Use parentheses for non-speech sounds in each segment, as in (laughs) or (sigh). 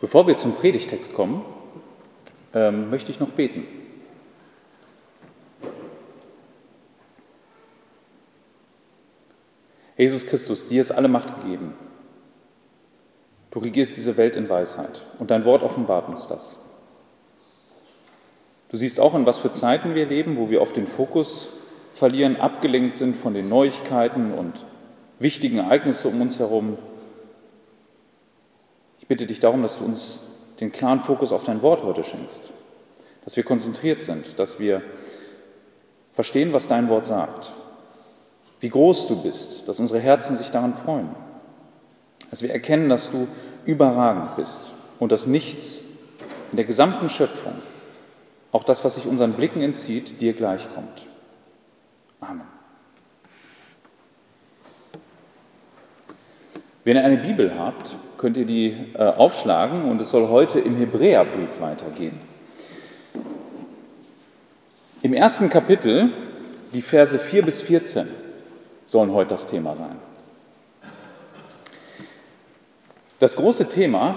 Bevor wir zum Predigtext kommen, ähm, möchte ich noch beten. Jesus Christus, dir ist alle Macht gegeben. Du regierst diese Welt in Weisheit und dein Wort offenbart uns das. Du siehst auch, in was für Zeiten wir leben, wo wir oft den Fokus verlieren, abgelenkt sind von den Neuigkeiten und wichtigen Ereignisse um uns herum. Ich bitte dich darum, dass du uns den klaren Fokus auf dein Wort heute schenkst, dass wir konzentriert sind, dass wir verstehen, was dein Wort sagt, wie groß du bist, dass unsere Herzen sich daran freuen, dass wir erkennen, dass du überragend bist und dass nichts in der gesamten Schöpfung, auch das, was sich unseren Blicken entzieht, dir gleichkommt. Amen. Wenn ihr eine Bibel habt, könnt ihr die äh, aufschlagen und es soll heute im Hebräerbrief weitergehen. Im ersten Kapitel, die Verse 4 bis 14, sollen heute das Thema sein. Das große Thema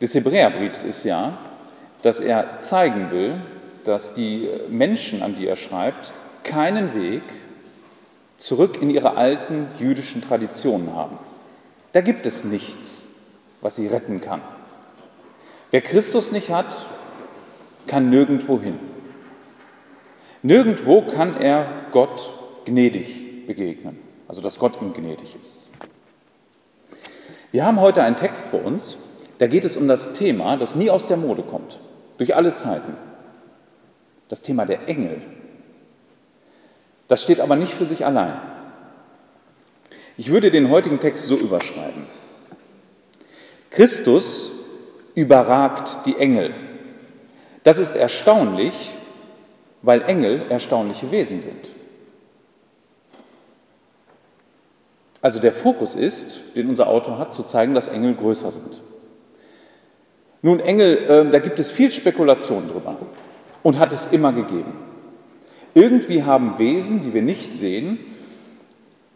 des Hebräerbriefs ist ja, dass er zeigen will, dass die Menschen, an die er schreibt, keinen Weg zurück in ihre alten jüdischen Traditionen haben. Da gibt es nichts, was sie retten kann. Wer Christus nicht hat, kann nirgendwo hin. Nirgendwo kann er Gott gnädig begegnen, also dass Gott ihm gnädig ist. Wir haben heute einen Text vor uns, da geht es um das Thema, das nie aus der Mode kommt, durch alle Zeiten. Das Thema der Engel. Das steht aber nicht für sich allein. Ich würde den heutigen Text so überschreiben. Christus überragt die Engel. Das ist erstaunlich, weil Engel erstaunliche Wesen sind. Also der Fokus ist, den unser Autor hat, zu zeigen, dass Engel größer sind. Nun, Engel, äh, da gibt es viel Spekulation drüber und hat es immer gegeben. Irgendwie haben Wesen, die wir nicht sehen,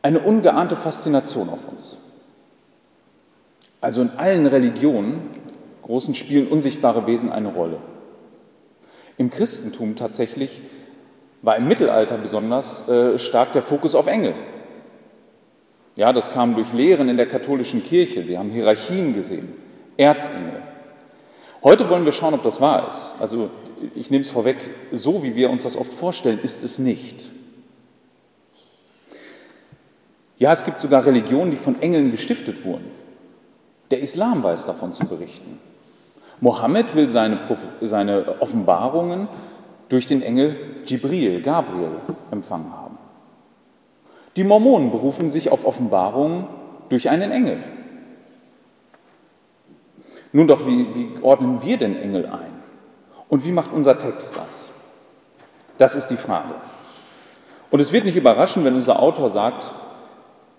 eine ungeahnte Faszination auf uns. Also in allen Religionen, großen spielen unsichtbare Wesen eine Rolle. Im Christentum tatsächlich war im Mittelalter besonders äh, stark der Fokus auf Engel. Ja, das kam durch Lehren in der katholischen Kirche. Sie haben Hierarchien gesehen, Erzengel. Heute wollen wir schauen, ob das wahr ist. Also ich nehme es vorweg, so wie wir uns das oft vorstellen, ist es nicht. Ja, es gibt sogar Religionen, die von Engeln gestiftet wurden. Der Islam weiß davon zu berichten. Mohammed will seine, seine Offenbarungen durch den Engel Jibril, Gabriel, empfangen haben. Die Mormonen berufen sich auf Offenbarungen durch einen Engel. Nun doch, wie, wie ordnen wir den Engel ein? Und wie macht unser Text das? Das ist die Frage. Und es wird nicht überraschen, wenn unser Autor sagt,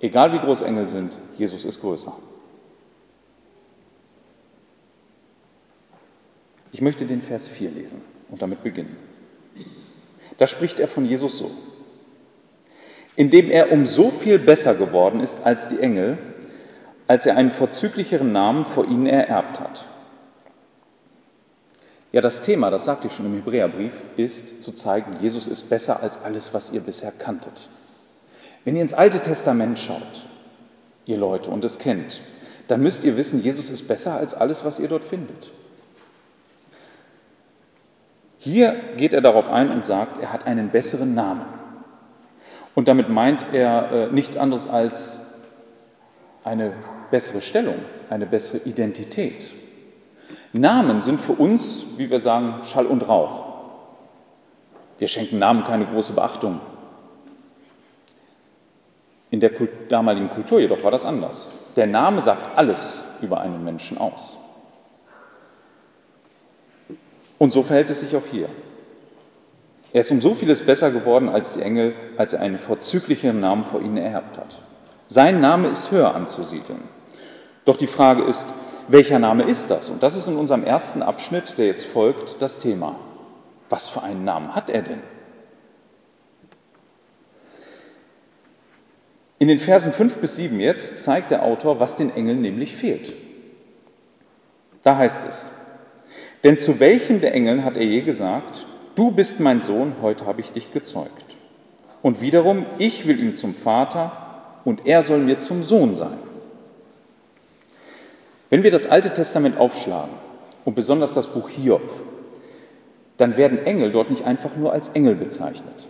Egal wie groß Engel sind, Jesus ist größer. Ich möchte den Vers 4 lesen und damit beginnen. Da spricht er von Jesus so. Indem er um so viel besser geworden ist als die Engel, als er einen vorzüglicheren Namen vor ihnen ererbt hat. Ja, das Thema, das sagte ich schon im Hebräerbrief, ist zu zeigen, Jesus ist besser als alles, was ihr bisher kanntet. Wenn ihr ins Alte Testament schaut, ihr Leute, und es kennt, dann müsst ihr wissen, Jesus ist besser als alles, was ihr dort findet. Hier geht er darauf ein und sagt, er hat einen besseren Namen. Und damit meint er äh, nichts anderes als eine bessere Stellung, eine bessere Identität. Namen sind für uns, wie wir sagen, Schall und Rauch. Wir schenken Namen keine große Beachtung. In der damaligen Kultur jedoch war das anders. Der Name sagt alles über einen Menschen aus. Und so verhält es sich auch hier. Er ist um so vieles besser geworden als die Engel, als er einen vorzüglicheren Namen vor ihnen ererbt hat. Sein Name ist höher anzusiedeln. Doch die Frage ist, welcher Name ist das? Und das ist in unserem ersten Abschnitt, der jetzt folgt, das Thema. Was für einen Namen hat er denn? In den Versen 5 bis 7 jetzt zeigt der Autor, was den Engeln nämlich fehlt. Da heißt es, denn zu welchem der Engeln hat er je gesagt, du bist mein Sohn, heute habe ich dich gezeugt. Und wiederum, ich will ihm zum Vater und er soll mir zum Sohn sein. Wenn wir das Alte Testament aufschlagen und besonders das Buch Hiob, dann werden Engel dort nicht einfach nur als Engel bezeichnet.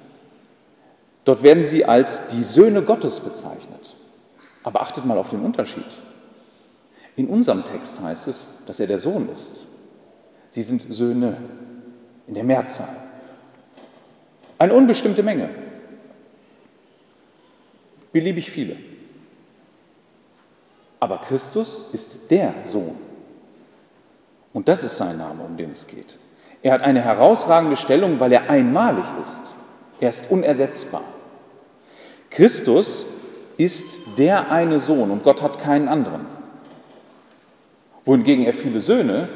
Dort werden sie als die Söhne Gottes bezeichnet. Aber achtet mal auf den Unterschied. In unserem Text heißt es, dass er der Sohn ist. Sie sind Söhne in der Mehrzahl. Eine unbestimmte Menge. Beliebig viele. Aber Christus ist der Sohn. Und das ist sein Name, um den es geht. Er hat eine herausragende Stellung, weil er einmalig ist. Er ist unersetzbar. Christus ist der eine Sohn und Gott hat keinen anderen. Wohingegen er viele Söhne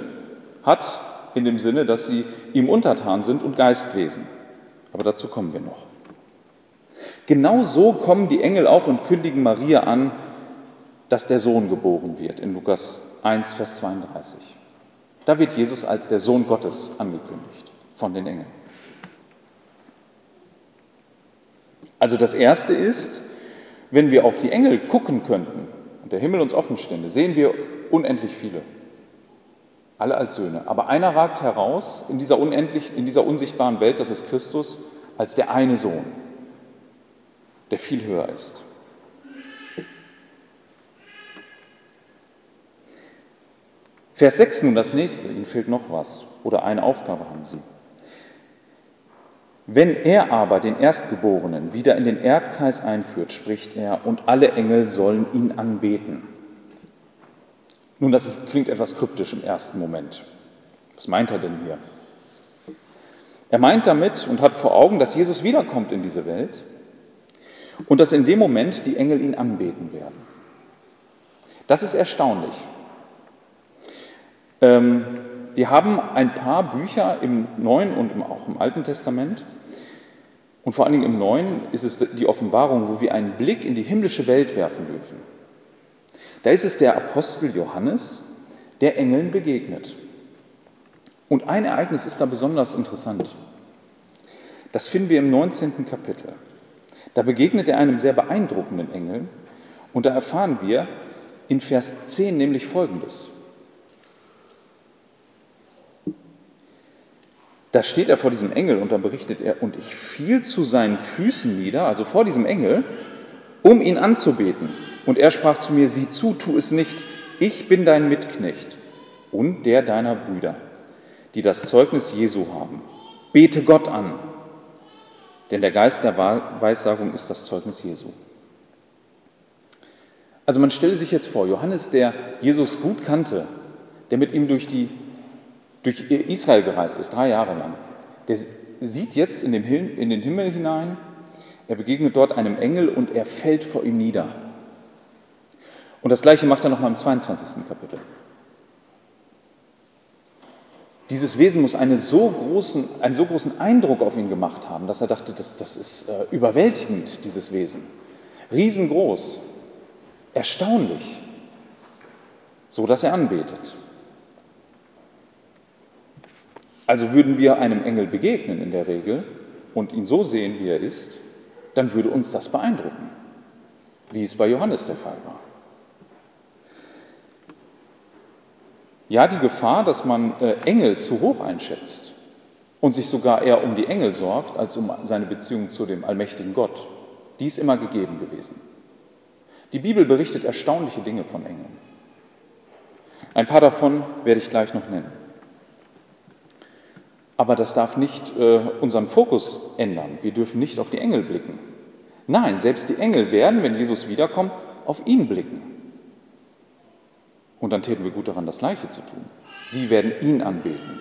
hat, in dem Sinne, dass sie ihm untertan sind und Geistwesen. Aber dazu kommen wir noch. Genau so kommen die Engel auch und kündigen Maria an, dass der Sohn geboren wird, in Lukas 1, Vers 32. Da wird Jesus als der Sohn Gottes angekündigt von den Engeln. Also das Erste ist, wenn wir auf die Engel gucken könnten und der Himmel uns offen stände, sehen wir unendlich viele. Alle als Söhne. Aber einer ragt heraus in dieser, unendlich, in dieser unsichtbaren Welt, das ist Christus, als der eine Sohn, der viel höher ist. Vers 6 nun das nächste, Ihnen fehlt noch was oder eine Aufgabe haben Sie. Wenn er aber den Erstgeborenen wieder in den Erdkreis einführt, spricht er, und alle Engel sollen ihn anbeten. Nun, das klingt etwas kryptisch im ersten Moment. Was meint er denn hier? Er meint damit und hat vor Augen, dass Jesus wiederkommt in diese Welt und dass in dem Moment die Engel ihn anbeten werden. Das ist erstaunlich. Ähm, wir haben ein paar Bücher im Neuen und auch im Alten Testament, und vor allen Dingen im Neuen ist es die Offenbarung, wo wir einen Blick in die himmlische Welt werfen dürfen. Da ist es der Apostel Johannes, der Engeln begegnet. Und ein Ereignis ist da besonders interessant. Das finden wir im 19. Kapitel. Da begegnet er einem sehr beeindruckenden Engel und da erfahren wir in Vers 10 nämlich Folgendes. Da steht er vor diesem Engel und dann berichtet er, und ich fiel zu seinen Füßen nieder, also vor diesem Engel, um ihn anzubeten. Und er sprach zu mir, sieh zu, tu es nicht, ich bin dein Mitknecht und der deiner Brüder, die das Zeugnis Jesu haben. Bete Gott an, denn der Geist der Weissagung ist das Zeugnis Jesu. Also man stelle sich jetzt vor, Johannes, der Jesus gut kannte, der mit ihm durch die durch Israel gereist ist, drei Jahre lang, der sieht jetzt in den, Himmel hinein, er begegnet dort einem Engel und er fällt vor ihm nieder. Und das gleiche macht er nochmal im 22. Kapitel. Dieses Wesen muss so großen, einen so großen Eindruck auf ihn gemacht haben, dass er dachte, das, das ist äh, überwältigend, dieses Wesen. Riesengroß, erstaunlich, so dass er anbetet. Also würden wir einem Engel begegnen in der Regel und ihn so sehen, wie er ist, dann würde uns das beeindrucken, wie es bei Johannes der Fall war. Ja, die Gefahr, dass man äh, Engel zu hoch einschätzt und sich sogar eher um die Engel sorgt, als um seine Beziehung zu dem allmächtigen Gott, die ist immer gegeben gewesen. Die Bibel berichtet erstaunliche Dinge von Engeln. Ein paar davon werde ich gleich noch nennen. Aber das darf nicht äh, unseren Fokus ändern. Wir dürfen nicht auf die Engel blicken. Nein, selbst die Engel werden, wenn Jesus wiederkommt, auf ihn blicken. Und dann täten wir gut daran, das Gleiche zu tun. Sie werden ihn anbeten.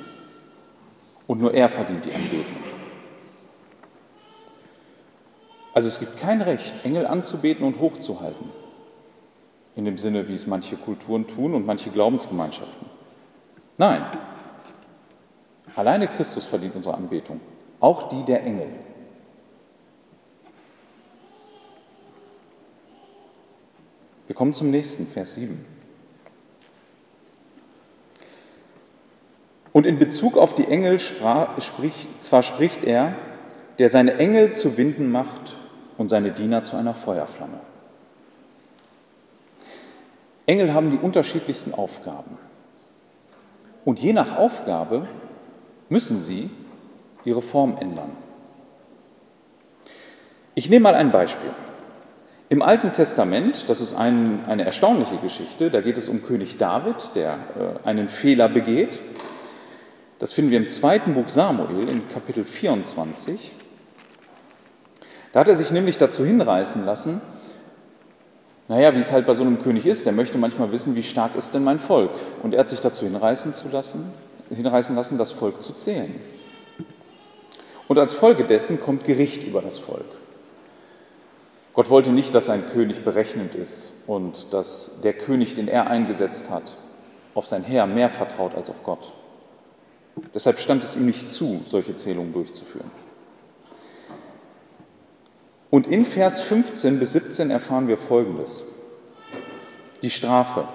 Und nur er verdient die Anbetung. Also es gibt kein Recht, Engel anzubeten und hochzuhalten. In dem Sinne, wie es manche Kulturen tun und manche Glaubensgemeinschaften. Nein, Alleine Christus verdient unsere Anbetung, auch die der Engel. Wir kommen zum nächsten, Vers 7. Und in Bezug auf die Engel sprach, spricht, zwar spricht er, der seine Engel zu Winden macht und seine Diener zu einer Feuerflamme. Engel haben die unterschiedlichsten Aufgaben. Und je nach Aufgabe müssen sie ihre Form ändern. Ich nehme mal ein Beispiel. Im Alten Testament, das ist ein, eine erstaunliche Geschichte, da geht es um König David, der äh, einen Fehler begeht. Das finden wir im zweiten Buch Samuel in Kapitel 24. Da hat er sich nämlich dazu hinreißen lassen, naja, wie es halt bei so einem König ist, der möchte manchmal wissen, wie stark ist denn mein Volk. Und er hat sich dazu hinreißen, zu lassen, hinreißen lassen, das Volk zu zählen. Und als Folge dessen kommt Gericht über das Volk. Gott wollte nicht, dass sein König berechnend ist und dass der König, den er eingesetzt hat, auf sein Heer mehr vertraut als auf Gott. Deshalb stand es ihm nicht zu, solche Zählungen durchzuführen. Und in Vers 15 bis 17 erfahren wir Folgendes. Die Strafe.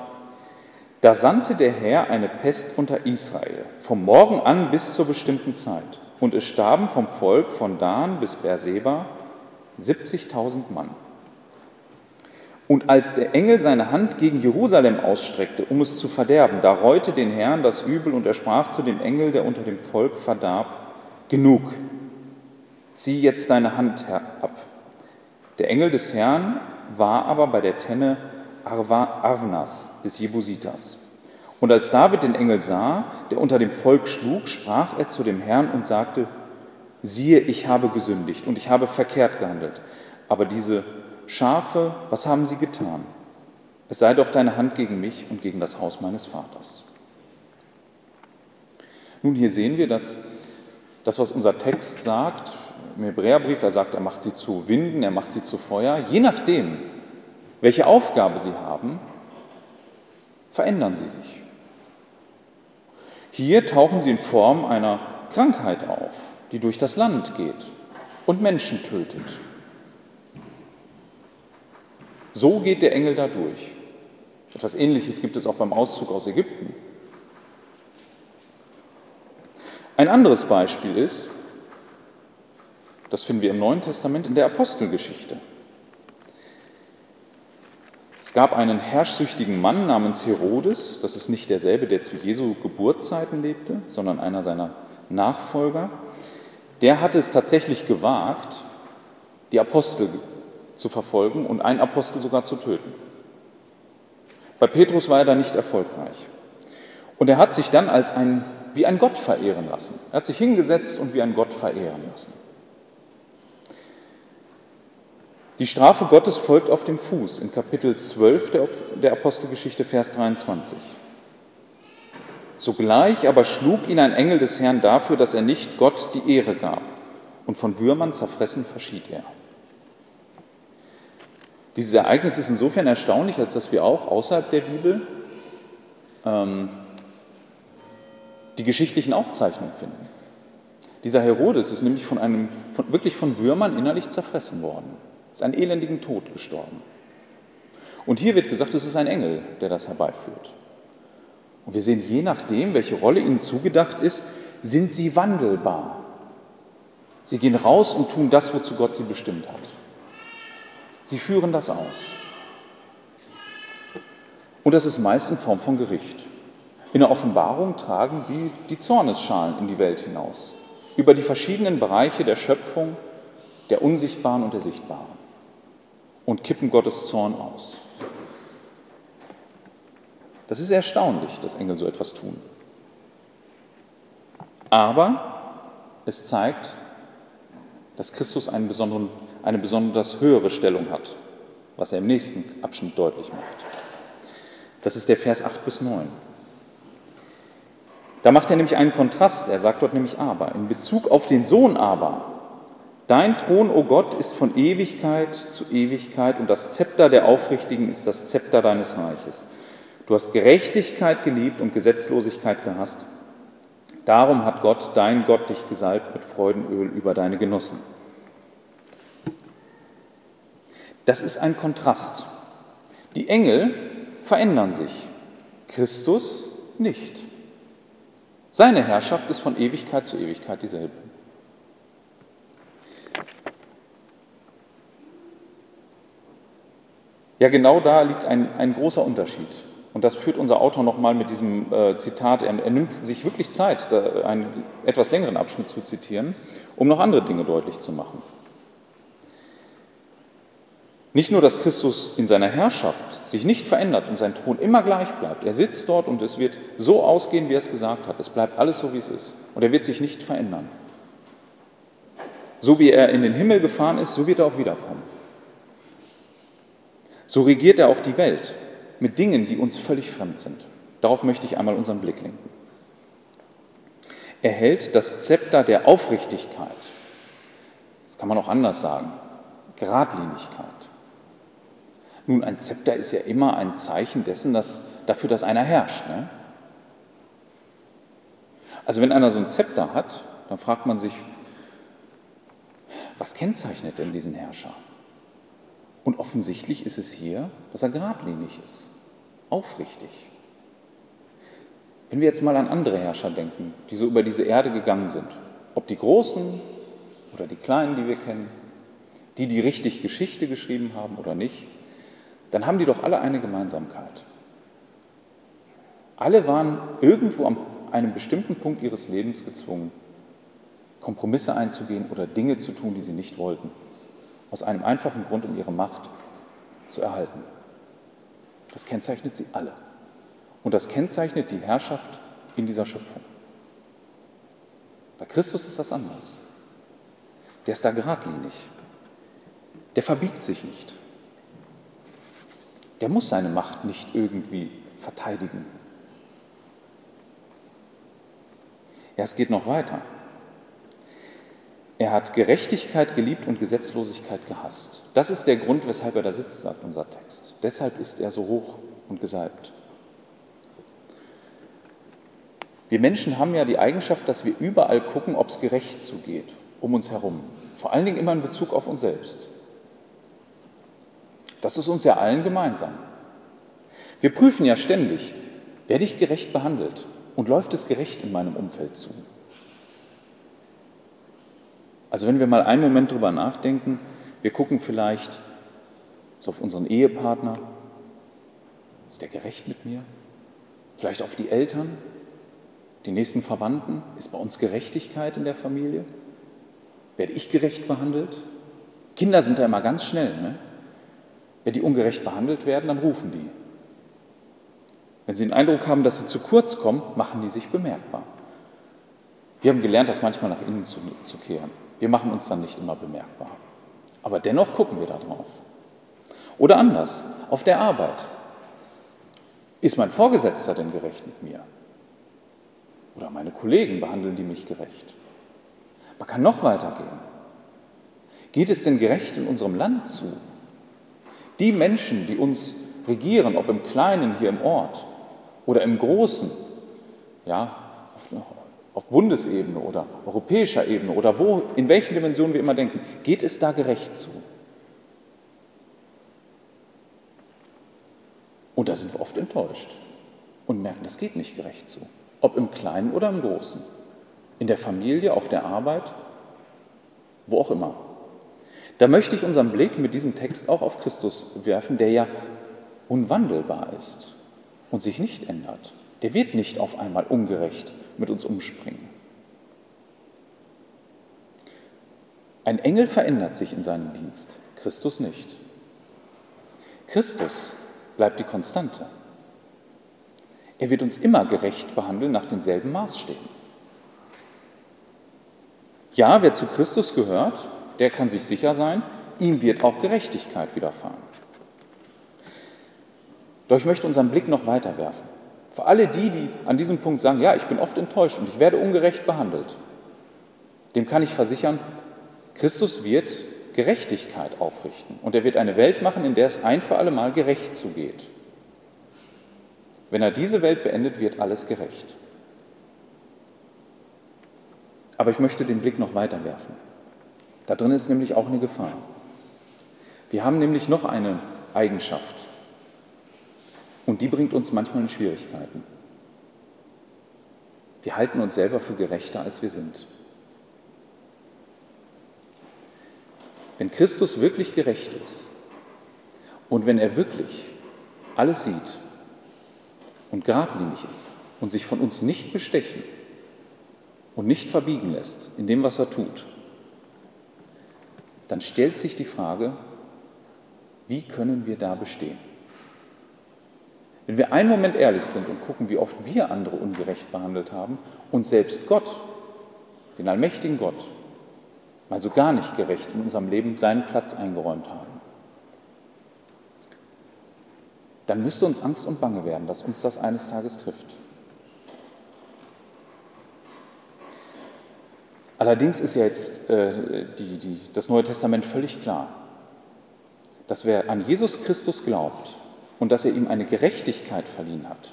Da sandte der Herr eine Pest unter Israel, vom Morgen an bis zur bestimmten Zeit. Und es starben vom Volk von Dan bis Beerseba 70.000 Mann. Und als der Engel seine Hand gegen Jerusalem ausstreckte, um es zu verderben, da reute den Herrn das Übel und er sprach zu dem Engel, der unter dem Volk verdarb, genug, zieh jetzt deine Hand ab. Der Engel des Herrn war aber bei der Tenne Arvnas des Jebusiters. Und als David den Engel sah, der unter dem Volk schlug, sprach er zu dem Herrn und sagte, siehe, ich habe gesündigt und ich habe verkehrt gehandelt. Aber diese Schafe, was haben sie getan? Es sei doch deine Hand gegen mich und gegen das Haus meines Vaters. Nun, hier sehen wir, dass das, was unser Text sagt, im Hebräerbrief, er sagt, er macht sie zu Winden, er macht sie zu Feuer, je nachdem, welche Aufgabe sie haben, verändern sie sich. Hier tauchen sie in Form einer Krankheit auf die durch das Land geht und Menschen tötet. So geht der Engel da durch. Etwas Ähnliches gibt es auch beim Auszug aus Ägypten. Ein anderes Beispiel ist, das finden wir im Neuen Testament in der Apostelgeschichte. Es gab einen herrschsüchtigen Mann namens Herodes, das ist nicht derselbe, der zu Jesu Geburtszeiten lebte, sondern einer seiner Nachfolger der hatte es tatsächlich gewagt, die Apostel zu verfolgen und einen Apostel sogar zu töten. Bei Petrus war er da nicht erfolgreich. Und er hat sich dann als ein, wie ein Gott verehren lassen. Er hat sich hingesetzt und wie ein Gott verehren lassen. Die Strafe Gottes folgt auf dem Fuß in Kapitel 12 der Apostelgeschichte, Vers 23. Sogleich aber schlug ihn ein Engel des Herrn dafür, dass er nicht Gott die Ehre gab, und von Würmern zerfressen verschied er. Dieses Ereignis ist insofern erstaunlich, als dass wir auch außerhalb der Bibel ähm, die geschichtlichen Aufzeichnungen finden. Dieser Herodes ist nämlich von einem, von, wirklich von Würmern innerlich zerfressen worden, ist einen elendigen Tod gestorben. Und hier wird gesagt, es ist ein Engel, der das herbeiführt. Und wir sehen, je nachdem, welche Rolle ihnen zugedacht ist, sind sie wandelbar. Sie gehen raus und tun das, wozu Gott sie bestimmt hat. Sie führen das aus. Und das ist meist in Form von Gericht. In der Offenbarung tragen sie die Zornesschalen in die Welt hinaus, über die verschiedenen Bereiche der Schöpfung, der Unsichtbaren und der Sichtbaren, und kippen Gottes Zorn aus. Das ist erstaunlich, dass Engel so etwas tun. Aber es zeigt, dass Christus eine besonders höhere Stellung hat, was er im nächsten Abschnitt deutlich macht. Das ist der Vers 8 bis 9. Da macht er nämlich einen Kontrast. Er sagt dort nämlich aber, in Bezug auf den Sohn aber, dein Thron, o oh Gott, ist von Ewigkeit zu Ewigkeit und das Zepter der Aufrichtigen ist das Zepter deines Reiches. Du hast Gerechtigkeit geliebt und Gesetzlosigkeit gehasst. Darum hat Gott, dein Gott, dich gesalbt mit Freudenöl über deine Genossen. Das ist ein Kontrast. Die Engel verändern sich, Christus nicht. Seine Herrschaft ist von Ewigkeit zu Ewigkeit dieselbe. Ja, genau da liegt ein, ein großer Unterschied. Und das führt unser Autor nochmal mit diesem äh, Zitat. Er, er, nimmt sich wirklich Zeit, einen etwas längeren Abschnitt zu zitieren, um noch andere Dinge deutlich zu machen. Nicht nur, dass Christus in seiner Herrschaft sich nicht verändert und sein Thron immer gleich bleibt. Er sitzt dort und es wird so ausgehen, wie er es gesagt hat. Es bleibt alles so, wie es ist. Und er wird sich nicht verändern. So wie er in den Himmel gefahren ist, so wird er auch wiederkommen. So regiert er auch die Welt mit Dingen, die uns völlig fremd sind. Darauf möchte ich einmal unseren Blick lenken. Er hält das Zepter der Aufrichtigkeit, das kann man auch anders sagen, Geradlinigkeit. Nun, ein Zepter ist ja immer ein Zeichen dessen, dass, dafür, dass einer herrscht. Ne? Also wenn einer so ein Zepter hat, dann fragt man sich, was kennzeichnet denn diesen Herrscher? Und offensichtlich ist es hier, dass er geradlinig ist, aufrichtig. Wenn wir jetzt mal an andere Herrscher denken, die so über diese Erde gegangen sind, ob die Großen oder die Kleinen, die wir kennen, die, die richtig Geschichte geschrieben haben oder nicht, dann haben die doch alle eine Gemeinsamkeit. Alle waren irgendwo an einem bestimmten Punkt ihres Lebens gezwungen, Kompromisse einzugehen oder Dinge zu tun, die sie nicht wollten. Aus einem einfachen Grund, um ihre Macht zu erhalten. Das kennzeichnet sie alle. Und das kennzeichnet die Herrschaft in dieser Schöpfung. Bei Christus ist das anders. Der ist da geradlinig. Der verbiegt sich nicht. Der muss seine Macht nicht irgendwie verteidigen. Ja, es geht noch weiter. Er hat Gerechtigkeit geliebt und Gesetzlosigkeit gehasst. Das ist der Grund, weshalb er da sitzt, sagt unser Text. Deshalb ist er so hoch und gesalbt. Wir Menschen haben ja die Eigenschaft, dass wir überall gucken, ob es gerecht zugeht, um uns herum. Vor allen Dingen immer in Bezug auf uns selbst. Das ist uns ja allen gemeinsam. Wir prüfen ja ständig, werde ich gerecht behandelt und läuft es gerecht in meinem Umfeld zu. Also wenn wir mal einen Moment drüber nachdenken, wir gucken vielleicht so auf unseren Ehepartner, ist der gerecht mit mir? Vielleicht auf die Eltern, die nächsten Verwandten, ist bei uns Gerechtigkeit in der Familie? Werde ich gerecht behandelt? Kinder sind da immer ganz schnell. Ne? Wenn die ungerecht behandelt werden, dann rufen die. Wenn sie den Eindruck haben, dass sie zu kurz kommen, machen die sich bemerkbar. Wir haben gelernt, das manchmal nach innen zu, zu kehren. Wir machen uns dann nicht immer bemerkbar. Aber dennoch gucken wir da drauf. Oder anders, auf der Arbeit. Ist mein Vorgesetzter denn gerecht mit mir? Oder meine Kollegen behandeln die mich gerecht? Man kann noch weitergehen. Geht es denn gerecht in unserem Land zu? Die Menschen, die uns regieren, ob im Kleinen hier im Ort oder im Großen, ja, auf Bundesebene oder europäischer Ebene oder wo, in welchen Dimensionen wir immer denken, geht es da gerecht zu? Und da sind wir oft enttäuscht und merken, das geht nicht gerecht zu. Ob im Kleinen oder im Großen. In der Familie, auf der Arbeit, wo auch immer. Da möchte ich unseren Blick mit diesem Text auch auf Christus werfen, der ja unwandelbar ist und sich nicht ändert. Der wird nicht auf einmal ungerecht mit uns umspringen. Ein Engel verändert sich in seinem Dienst, Christus nicht. Christus bleibt die Konstante. Er wird uns immer gerecht behandeln nach denselben Maßstäben. Ja, wer zu Christus gehört, der kann sich sicher sein, ihm wird auch Gerechtigkeit widerfahren. Doch ich möchte unseren Blick noch weiter werfen. Für alle die, die an diesem Punkt sagen, ja, ich bin oft enttäuscht und ich werde ungerecht behandelt, dem kann ich versichern, Christus wird Gerechtigkeit aufrichten und er wird eine Welt machen, in der es ein für alle Mal gerecht zugeht. Wenn er diese Welt beendet, wird alles gerecht. Aber ich möchte den Blick noch weiter werfen. Da drin ist nämlich auch eine Gefahr. Wir haben nämlich noch eine Eigenschaft, und die bringt uns manchmal in Schwierigkeiten. Wir halten uns selber für gerechter, als wir sind. Wenn Christus wirklich gerecht ist und wenn er wirklich alles sieht und geradlinig ist und sich von uns nicht bestechen und nicht verbiegen lässt in dem, was er tut, dann stellt sich die Frage, wie können wir da bestehen? Wenn wir einen Moment ehrlich sind und gucken, wie oft wir andere ungerecht behandelt haben und selbst Gott, den allmächtigen Gott, mal so gar nicht gerecht in unserem Leben seinen Platz eingeräumt haben, dann müsste uns Angst und Bange werden, dass uns das eines Tages trifft. Allerdings ist ja jetzt äh, die, die, das Neue Testament völlig klar, dass wer an Jesus Christus glaubt, und dass er ihm eine Gerechtigkeit verliehen hat.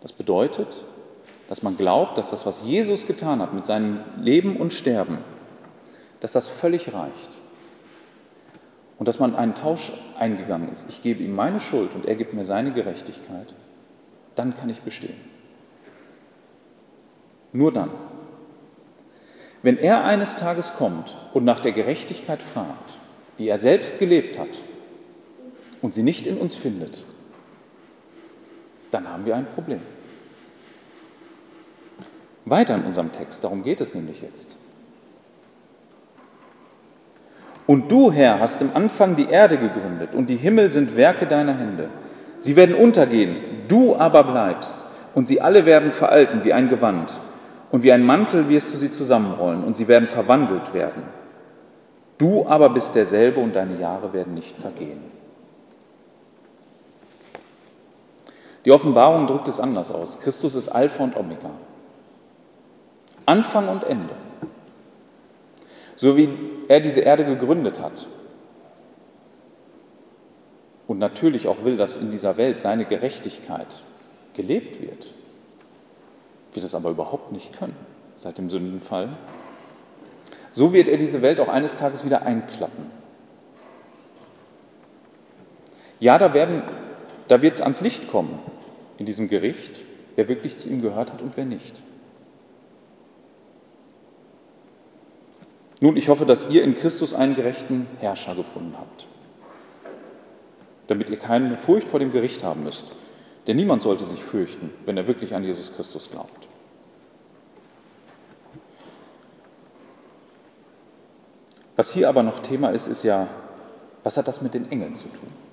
Das bedeutet, dass man glaubt, dass das, was Jesus getan hat mit seinem Leben und Sterben, dass das völlig reicht. Und dass man einen Tausch eingegangen ist. Ich gebe ihm meine Schuld und er gibt mir seine Gerechtigkeit. Dann kann ich bestehen. Nur dann. Wenn er eines Tages kommt und nach der Gerechtigkeit fragt, die er selbst gelebt hat, und sie nicht in uns findet, dann haben wir ein Problem. Weiter in unserem Text, darum geht es nämlich jetzt. Und du, Herr, hast im Anfang die Erde gegründet und die Himmel sind Werke deiner Hände. Sie werden untergehen, du aber bleibst und sie alle werden veralten wie ein Gewand und wie ein Mantel wirst du sie zusammenrollen und sie werden verwandelt werden. Du aber bist derselbe und deine Jahre werden nicht vergehen. Die Offenbarung drückt es anders aus. Christus ist Alpha und Omega. Anfang und Ende. So wie er diese Erde gegründet hat und natürlich auch will, dass in dieser Welt seine Gerechtigkeit gelebt wird, wird es aber überhaupt nicht können seit dem Sündenfall. So wird er diese Welt auch eines Tages wieder einklappen. Ja, da werden da wird ans Licht kommen in diesem Gericht, wer wirklich zu ihm gehört hat und wer nicht. Nun, ich hoffe, dass ihr in Christus einen gerechten Herrscher gefunden habt, damit ihr keine Furcht vor dem Gericht haben müsst. Denn niemand sollte sich fürchten, wenn er wirklich an Jesus Christus glaubt. Was hier aber noch Thema ist, ist ja, was hat das mit den Engeln zu tun?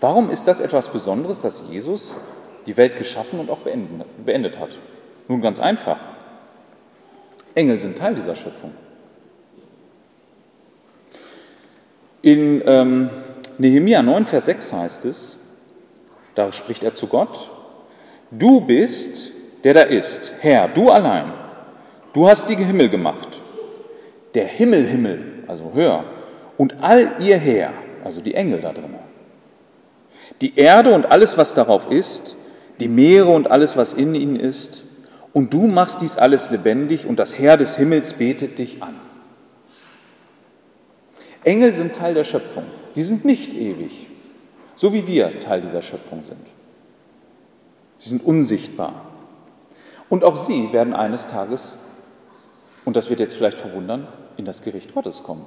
Warum ist das etwas Besonderes, dass Jesus die Welt geschaffen und auch beendet hat? Nun ganz einfach. Engel sind Teil dieser Schöpfung. In ähm, Nehemia 9, Vers 6 heißt es, da spricht er zu Gott, du bist, der da ist, Herr, du allein, du hast die Himmel gemacht, der Himmel, Himmel, also höher, und all ihr Heer, also die Engel da drinnen die Erde und alles, was darauf ist, die Meere und alles, was in ihnen ist, und du machst dies alles lebendig und das Herr des Himmels betet dich an. Engel sind Teil der Schöpfung. Sie sind nicht ewig, so wie wir Teil dieser Schöpfung sind. Sie sind unsichtbar. Und auch sie werden eines Tages, und das wird jetzt vielleicht verwundern, in das Gericht Gottes kommen.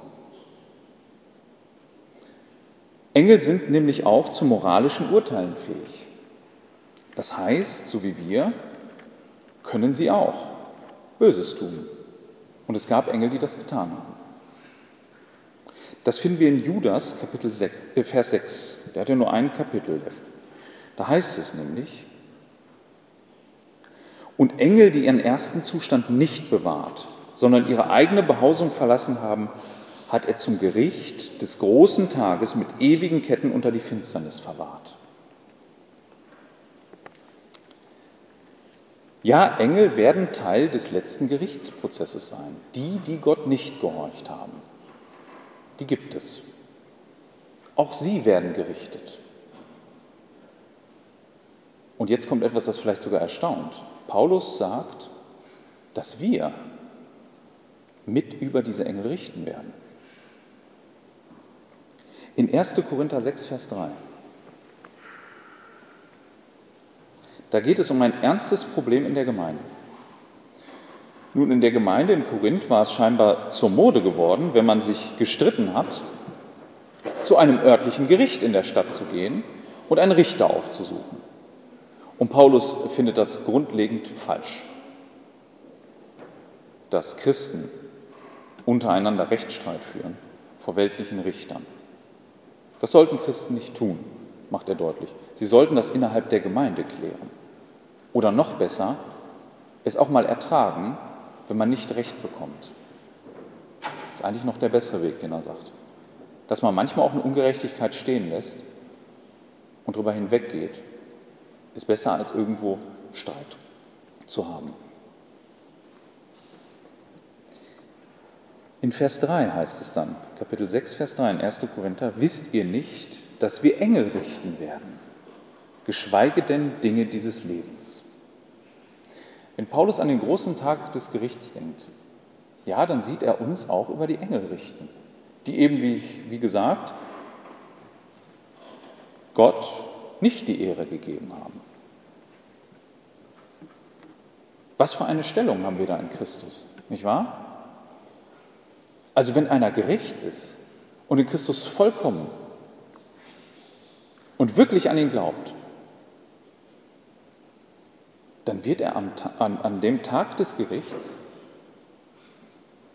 Engel sind nämlich auch zu moralischen Urteilen fähig. Das heißt, so wie wir, können sie auch Böses tun. Und es gab Engel, die das getan haben. Das finden wir in Judas, Kapitel 6, äh, Vers 6. Der hat ja nur ein Kapitel. Da heißt es nämlich, und Engel, die ihren ersten Zustand nicht bewahrt, sondern ihre eigene Behausung verlassen haben, hat er zum Gericht des großen Tages mit ewigen Ketten unter die Finsternis verwahrt. Ja, Engel werden Teil des letzten Gerichtsprozesses sein. Die, die Gott nicht gehorcht haben, die gibt es. Auch sie werden gerichtet. Und jetzt kommt etwas, das vielleicht sogar erstaunt. Paulus sagt, dass wir mit über diese Engel richten werden. In 1. Korinther 6, Vers 3. Da geht es um ein ernstes Problem in der Gemeinde. Nun, in der Gemeinde in Korinth war es scheinbar zur Mode geworden, wenn man sich gestritten hat, zu einem örtlichen Gericht in der Stadt zu gehen und einen Richter aufzusuchen. Und Paulus findet das grundlegend falsch, dass Christen untereinander Rechtsstreit führen vor weltlichen Richtern. Das sollten Christen nicht tun, macht er deutlich. Sie sollten das innerhalb der Gemeinde klären. Oder noch besser, es auch mal ertragen, wenn man nicht recht bekommt. Das ist eigentlich noch der bessere Weg, den er sagt. Dass man manchmal auch eine Ungerechtigkeit stehen lässt und darüber hinweggeht, ist besser als irgendwo Streit zu haben. In Vers 3 heißt es dann, Kapitel 6, Vers 3 in 1. Korinther, wisst ihr nicht, dass wir Engel richten werden, geschweige denn Dinge dieses Lebens. Wenn Paulus an den großen Tag des Gerichts denkt, ja, dann sieht er uns auch über die Engel richten, die eben, wie, wie gesagt, Gott nicht die Ehre gegeben haben. Was für eine Stellung haben wir da in Christus, nicht wahr? Also wenn einer gerecht ist und in Christus vollkommen und wirklich an ihn glaubt, dann wird er an, an, an dem Tag des Gerichts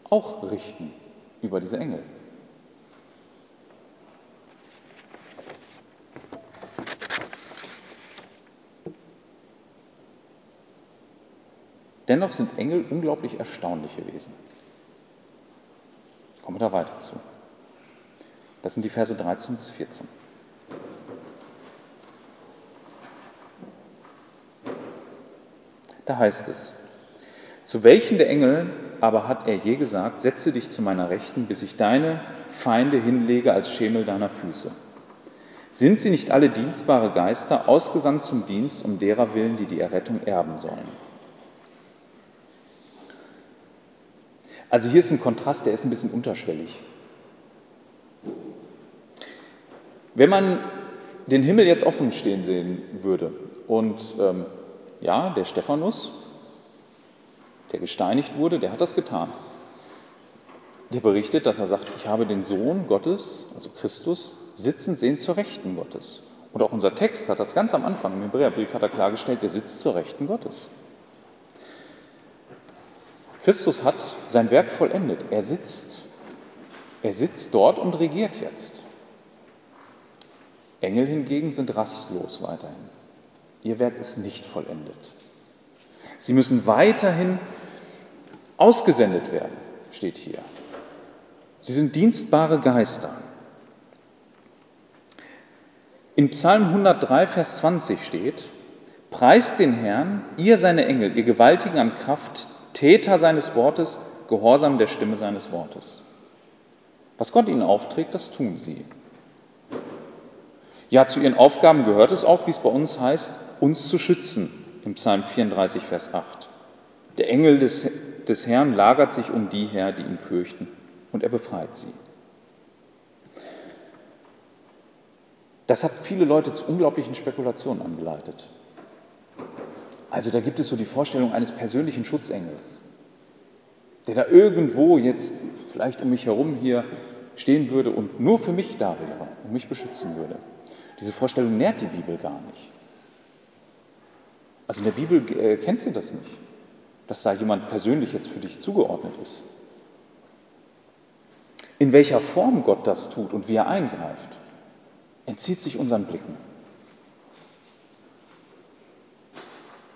auch richten über diese Engel. Dennoch sind Engel unglaublich erstaunliche Wesen. Ich komme da weiter zu. Das sind die Verse 13 bis 14. Da heißt es, zu welchen der Engel aber hat er je gesagt, setze dich zu meiner Rechten, bis ich deine Feinde hinlege als Schemel deiner Füße. Sind sie nicht alle dienstbare Geister, ausgesandt zum Dienst, um derer willen, die die Errettung erben sollen? Also hier ist ein Kontrast, der ist ein bisschen unterschwellig. Wenn man den Himmel jetzt offen stehen sehen würde und ähm, ja, der Stephanus, der gesteinigt wurde, der hat das getan. Der berichtet, dass er sagt, ich habe den Sohn Gottes, also Christus, sitzen sehen zur Rechten Gottes. Und auch unser Text hat das ganz am Anfang im Hebräerbrief hat er klargestellt, der sitzt zur Rechten Gottes. Christus hat sein Werk vollendet. Er sitzt. Er sitzt dort und regiert jetzt. Engel hingegen sind rastlos weiterhin. Ihr Werk ist nicht vollendet. Sie müssen weiterhin ausgesendet werden, steht hier. Sie sind dienstbare Geister. In Psalm 103, Vers 20 steht, Preist den Herrn, ihr seine Engel, ihr Gewaltigen an Kraft, Täter seines Wortes, Gehorsam der Stimme seines Wortes. Was Gott ihnen aufträgt, das tun sie. Ja, zu ihren Aufgaben gehört es auch, wie es bei uns heißt, uns zu schützen, im Psalm 34, Vers 8. Der Engel des, des Herrn lagert sich um die her, die ihn fürchten, und er befreit sie. Das hat viele Leute zu unglaublichen Spekulationen angeleitet. Also da gibt es so die Vorstellung eines persönlichen Schutzengels, der da irgendwo jetzt vielleicht um mich herum hier stehen würde und nur für mich da wäre und mich beschützen würde. Diese Vorstellung nährt die Bibel gar nicht. Also in der Bibel äh, kennt sie das nicht, dass da jemand persönlich jetzt für dich zugeordnet ist. In welcher Form Gott das tut und wie er eingreift, entzieht sich unseren Blicken.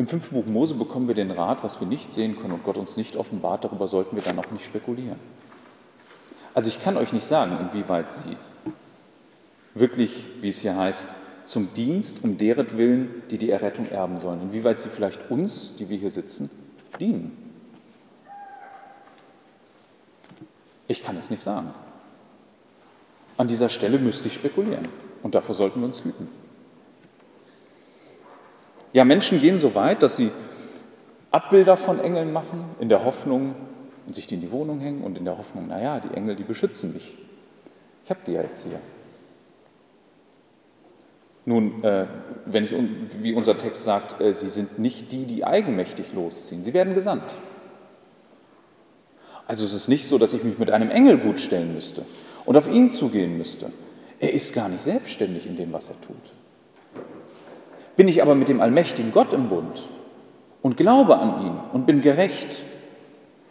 Im fünften Buch Mose bekommen wir den Rat, was wir nicht sehen können und Gott uns nicht offenbart, darüber sollten wir dann auch nicht spekulieren. Also ich kann euch nicht sagen, inwieweit sie wirklich, wie es hier heißt, zum Dienst um deren Willen, die die Errettung erben sollen. Inwieweit sie vielleicht uns, die wir hier sitzen, dienen. Ich kann es nicht sagen. An dieser Stelle müsste ich spekulieren und davor sollten wir uns hüten. Ja, Menschen gehen so weit, dass sie Abbilder von Engeln machen, in der Hoffnung, und sich die in die Wohnung hängen und in der Hoffnung, naja, die Engel, die beschützen mich. Ich habe die ja jetzt hier. Nun, äh, wenn ich, wie unser Text sagt, äh, sie sind nicht die, die eigenmächtig losziehen, sie werden gesandt. Also es ist nicht so, dass ich mich mit einem Engel gut stellen müsste und auf ihn zugehen müsste. Er ist gar nicht selbstständig in dem, was er tut. Bin ich aber mit dem allmächtigen Gott im Bund und glaube an ihn und bin gerecht,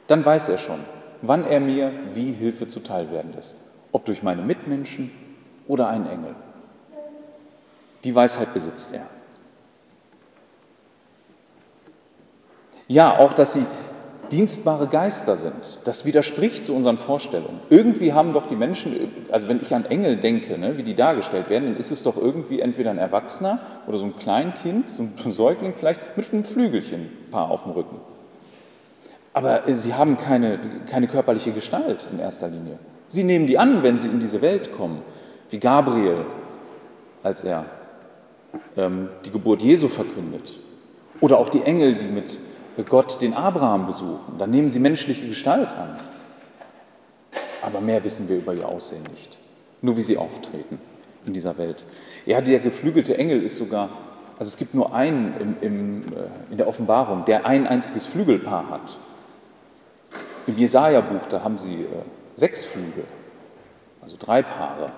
dann weiß er schon, wann er mir wie Hilfe zuteil werden lässt. Ob durch meine Mitmenschen oder einen Engel. Die Weisheit besitzt er. Ja, auch dass sie dienstbare Geister sind. Das widerspricht zu unseren Vorstellungen. Irgendwie haben doch die Menschen, also wenn ich an Engel denke, ne, wie die dargestellt werden, dann ist es doch irgendwie entweder ein Erwachsener oder so ein Kleinkind, so ein (laughs) Säugling vielleicht, mit einem Flügelchen Paar auf dem Rücken. Aber äh, sie haben keine, keine körperliche Gestalt in erster Linie. Sie nehmen die an, wenn sie in diese Welt kommen, wie Gabriel, als er ähm, die Geburt Jesu verkündet. Oder auch die Engel, die mit Gott den Abraham besuchen. Dann nehmen sie menschliche Gestalt an. Aber mehr wissen wir über ihr Aussehen nicht. Nur wie sie auftreten in dieser Welt. Ja, der geflügelte Engel ist sogar, also es gibt nur einen im, im, äh, in der Offenbarung, der ein einziges Flügelpaar hat. Im Jesaja-Buch, da haben sie äh, sechs Flügel, also drei Paare.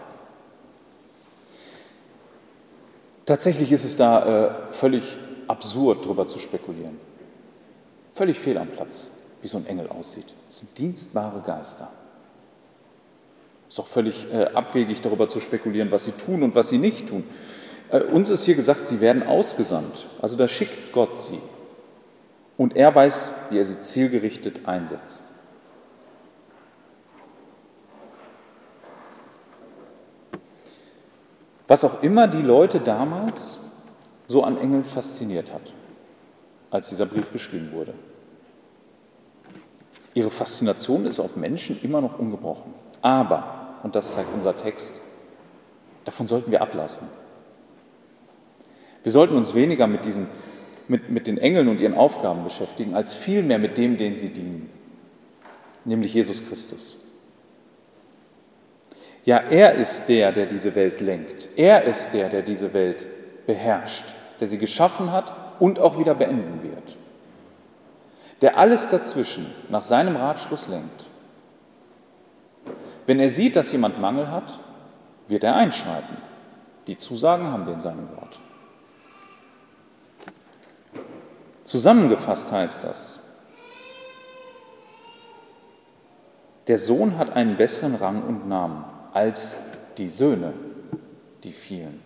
Tatsächlich ist es da äh, völlig absurd, darüber zu spekulieren. Völlig fehl am Platz, wie so ein Engel aussieht. Das sind dienstbare Geister. Es Ist doch völlig äh, abwegig, darüber zu spekulieren, was sie tun und was sie nicht tun. Äh, uns ist hier gesagt, sie werden ausgesandt. Also da schickt Gott sie. Und er weiß, wie er sie zielgerichtet einsetzt. Was auch immer die Leute damals so an Engeln fasziniert hat als dieser Brief geschrieben wurde. Ihre Faszination ist auf Menschen immer noch ungebrochen. Aber, und das zeigt unser Text, davon sollten wir ablassen. Wir sollten uns weniger mit, diesen, mit, mit den Engeln und ihren Aufgaben beschäftigen, als vielmehr mit dem, den sie dienen, nämlich Jesus Christus. Ja, er ist der, der diese Welt lenkt. Er ist der, der diese Welt beherrscht, der sie geschaffen hat und auch wieder beenden wird. Der alles dazwischen nach seinem Ratschluss lenkt. Wenn er sieht, dass jemand Mangel hat, wird er einschreiten. Die Zusagen haben wir in seinem Wort. Zusammengefasst heißt das, der Sohn hat einen besseren Rang und Namen als die Söhne, die vielen.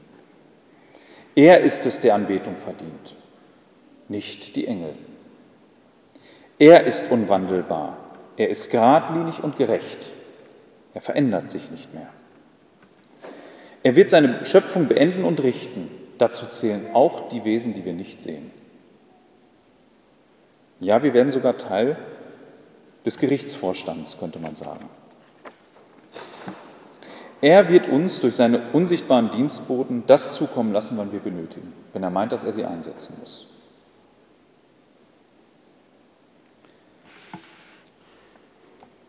Er ist es, der Anbetung verdient nicht die Engel. Er ist unwandelbar, er ist geradlinig und gerecht, er verändert sich nicht mehr. Er wird seine Schöpfung beenden und richten. Dazu zählen auch die Wesen, die wir nicht sehen. Ja, wir werden sogar Teil des Gerichtsvorstands, könnte man sagen. Er wird uns durch seine unsichtbaren Dienstboten das zukommen lassen, wann wir benötigen, wenn er meint, dass er sie einsetzen muss.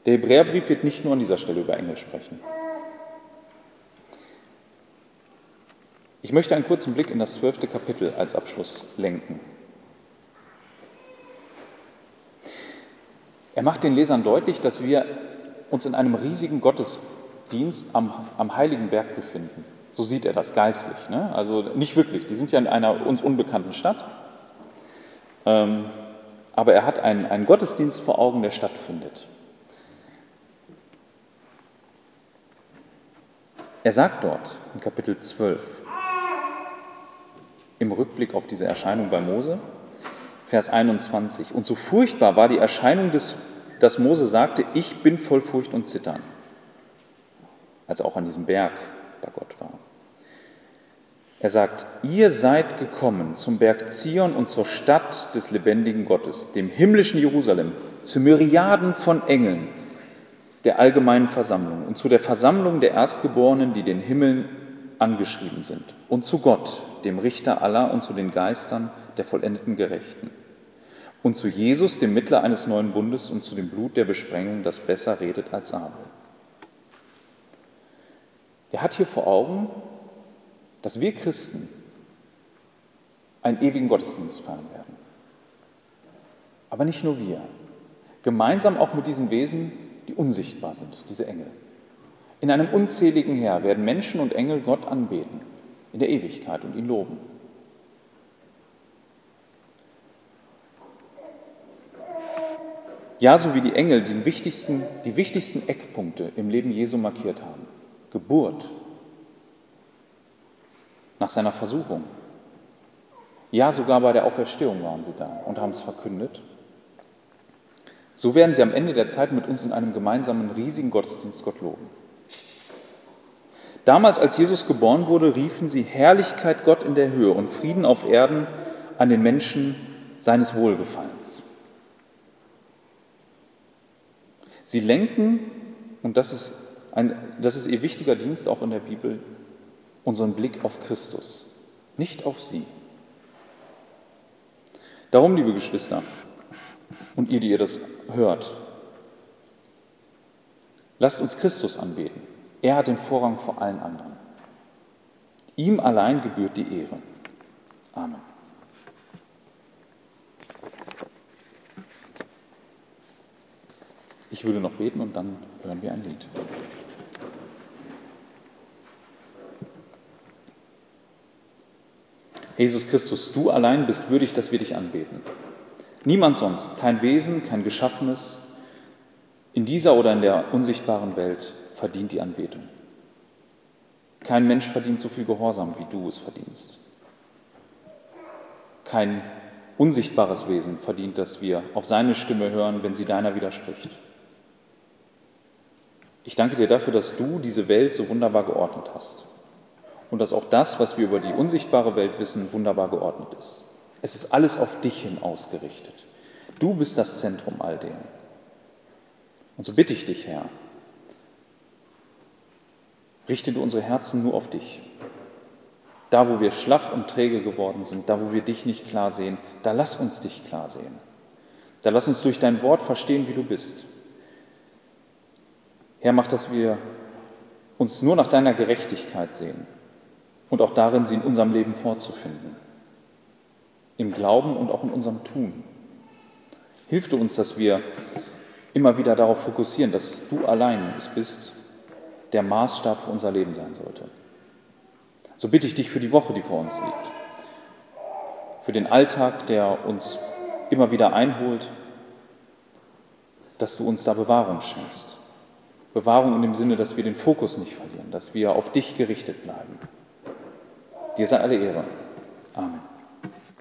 Der Hebräerbrief wird nicht nur an dieser Stelle über Engel sprechen. Ich möchte einen kurzen Blick in das zwölfte Kapitel als Abschluss lenken. Er macht den Lesern deutlich, dass wir uns in einem riesigen Gottesdienst am, am Heiligen Berg befinden. So sieht er das geistlich. Ne? Also nicht wirklich, die sind ja in einer uns unbekannten Stadt. Ähm, aber er hat einen, einen Gottesdienst vor Augen, der stattfindet. Er sagt dort in Kapitel 12, im Rückblick auf diese Erscheinung bei Mose, Vers 21, und so furchtbar war die Erscheinung, des, dass Mose sagte, ich bin voll Furcht und Zittern, als er auch an diesem Berg bei Gott war. Er sagt, ihr seid gekommen zum Berg Zion und zur Stadt des lebendigen Gottes, dem himmlischen Jerusalem, zu Myriaden von Engeln, der allgemeinen Versammlung und zu der Versammlung der Erstgeborenen, die den Himmeln angeschrieben sind, und zu Gott, dem Richter aller, und zu den Geistern der vollendeten Gerechten, und zu Jesus, dem Mittler eines neuen Bundes, und zu dem Blut der Besprengung, das besser redet als Abel. Er hat hier vor Augen dass wir Christen einen ewigen Gottesdienst feiern werden. Aber nicht nur wir, gemeinsam auch mit diesen Wesen, die unsichtbar sind, diese Engel. In einem unzähligen Heer werden Menschen und Engel Gott anbeten, in der Ewigkeit und ihn loben. Ja, so wie die Engel die wichtigsten, die wichtigsten Eckpunkte im Leben Jesu markiert haben. Geburt, nach seiner Versuchung. Ja, sogar bei der Auferstehung waren sie da und haben es verkündet. So werden sie am Ende der Zeit mit uns in einem gemeinsamen riesigen Gottesdienst Gott loben. Damals, als Jesus geboren wurde, riefen sie Herrlichkeit Gott in der Höhe und Frieden auf Erden an den Menschen seines Wohlgefallens. Sie lenken, und das ist, ein, das ist ihr wichtiger Dienst auch in der Bibel, unseren Blick auf Christus, nicht auf sie. Darum, liebe Geschwister, und ihr, die ihr das hört, lasst uns Christus anbeten. Er hat den Vorrang vor allen anderen. Ihm allein gebührt die Ehre. Amen. Ich würde noch beten und dann hören wir ein Lied. Jesus Christus, du allein bist würdig, dass wir dich anbeten. Niemand sonst, kein Wesen, kein Geschaffenes in dieser oder in der unsichtbaren Welt verdient die Anbetung. Kein Mensch verdient so viel Gehorsam, wie du es verdienst. Kein unsichtbares Wesen verdient, dass wir auf seine Stimme hören, wenn sie deiner widerspricht. Ich danke dir dafür, dass du diese Welt so wunderbar geordnet hast und dass auch das, was wir über die unsichtbare Welt wissen, wunderbar geordnet ist. Es ist alles auf dich hin ausgerichtet. Du bist das Zentrum all dem. Und so bitte ich dich, Herr, richte du unsere Herzen nur auf dich. Da, wo wir schlaff und träge geworden sind, da, wo wir dich nicht klar sehen, da lass uns dich klar sehen. Da lass uns durch dein Wort verstehen, wie du bist. Herr, mach, dass wir uns nur nach deiner Gerechtigkeit sehen und auch darin, sie in unserem Leben vorzufinden. Im Glauben und auch in unserem Tun. Hilf du uns, dass wir immer wieder darauf fokussieren, dass du allein es bist, der Maßstab für unser Leben sein sollte. So bitte ich dich für die Woche, die vor uns liegt, für den Alltag, der uns immer wieder einholt, dass du uns da Bewahrung schenkst. Bewahrung in dem Sinne, dass wir den Fokus nicht verlieren, dass wir auf dich gerichtet bleiben. Dir sei alle Ehre. Amen.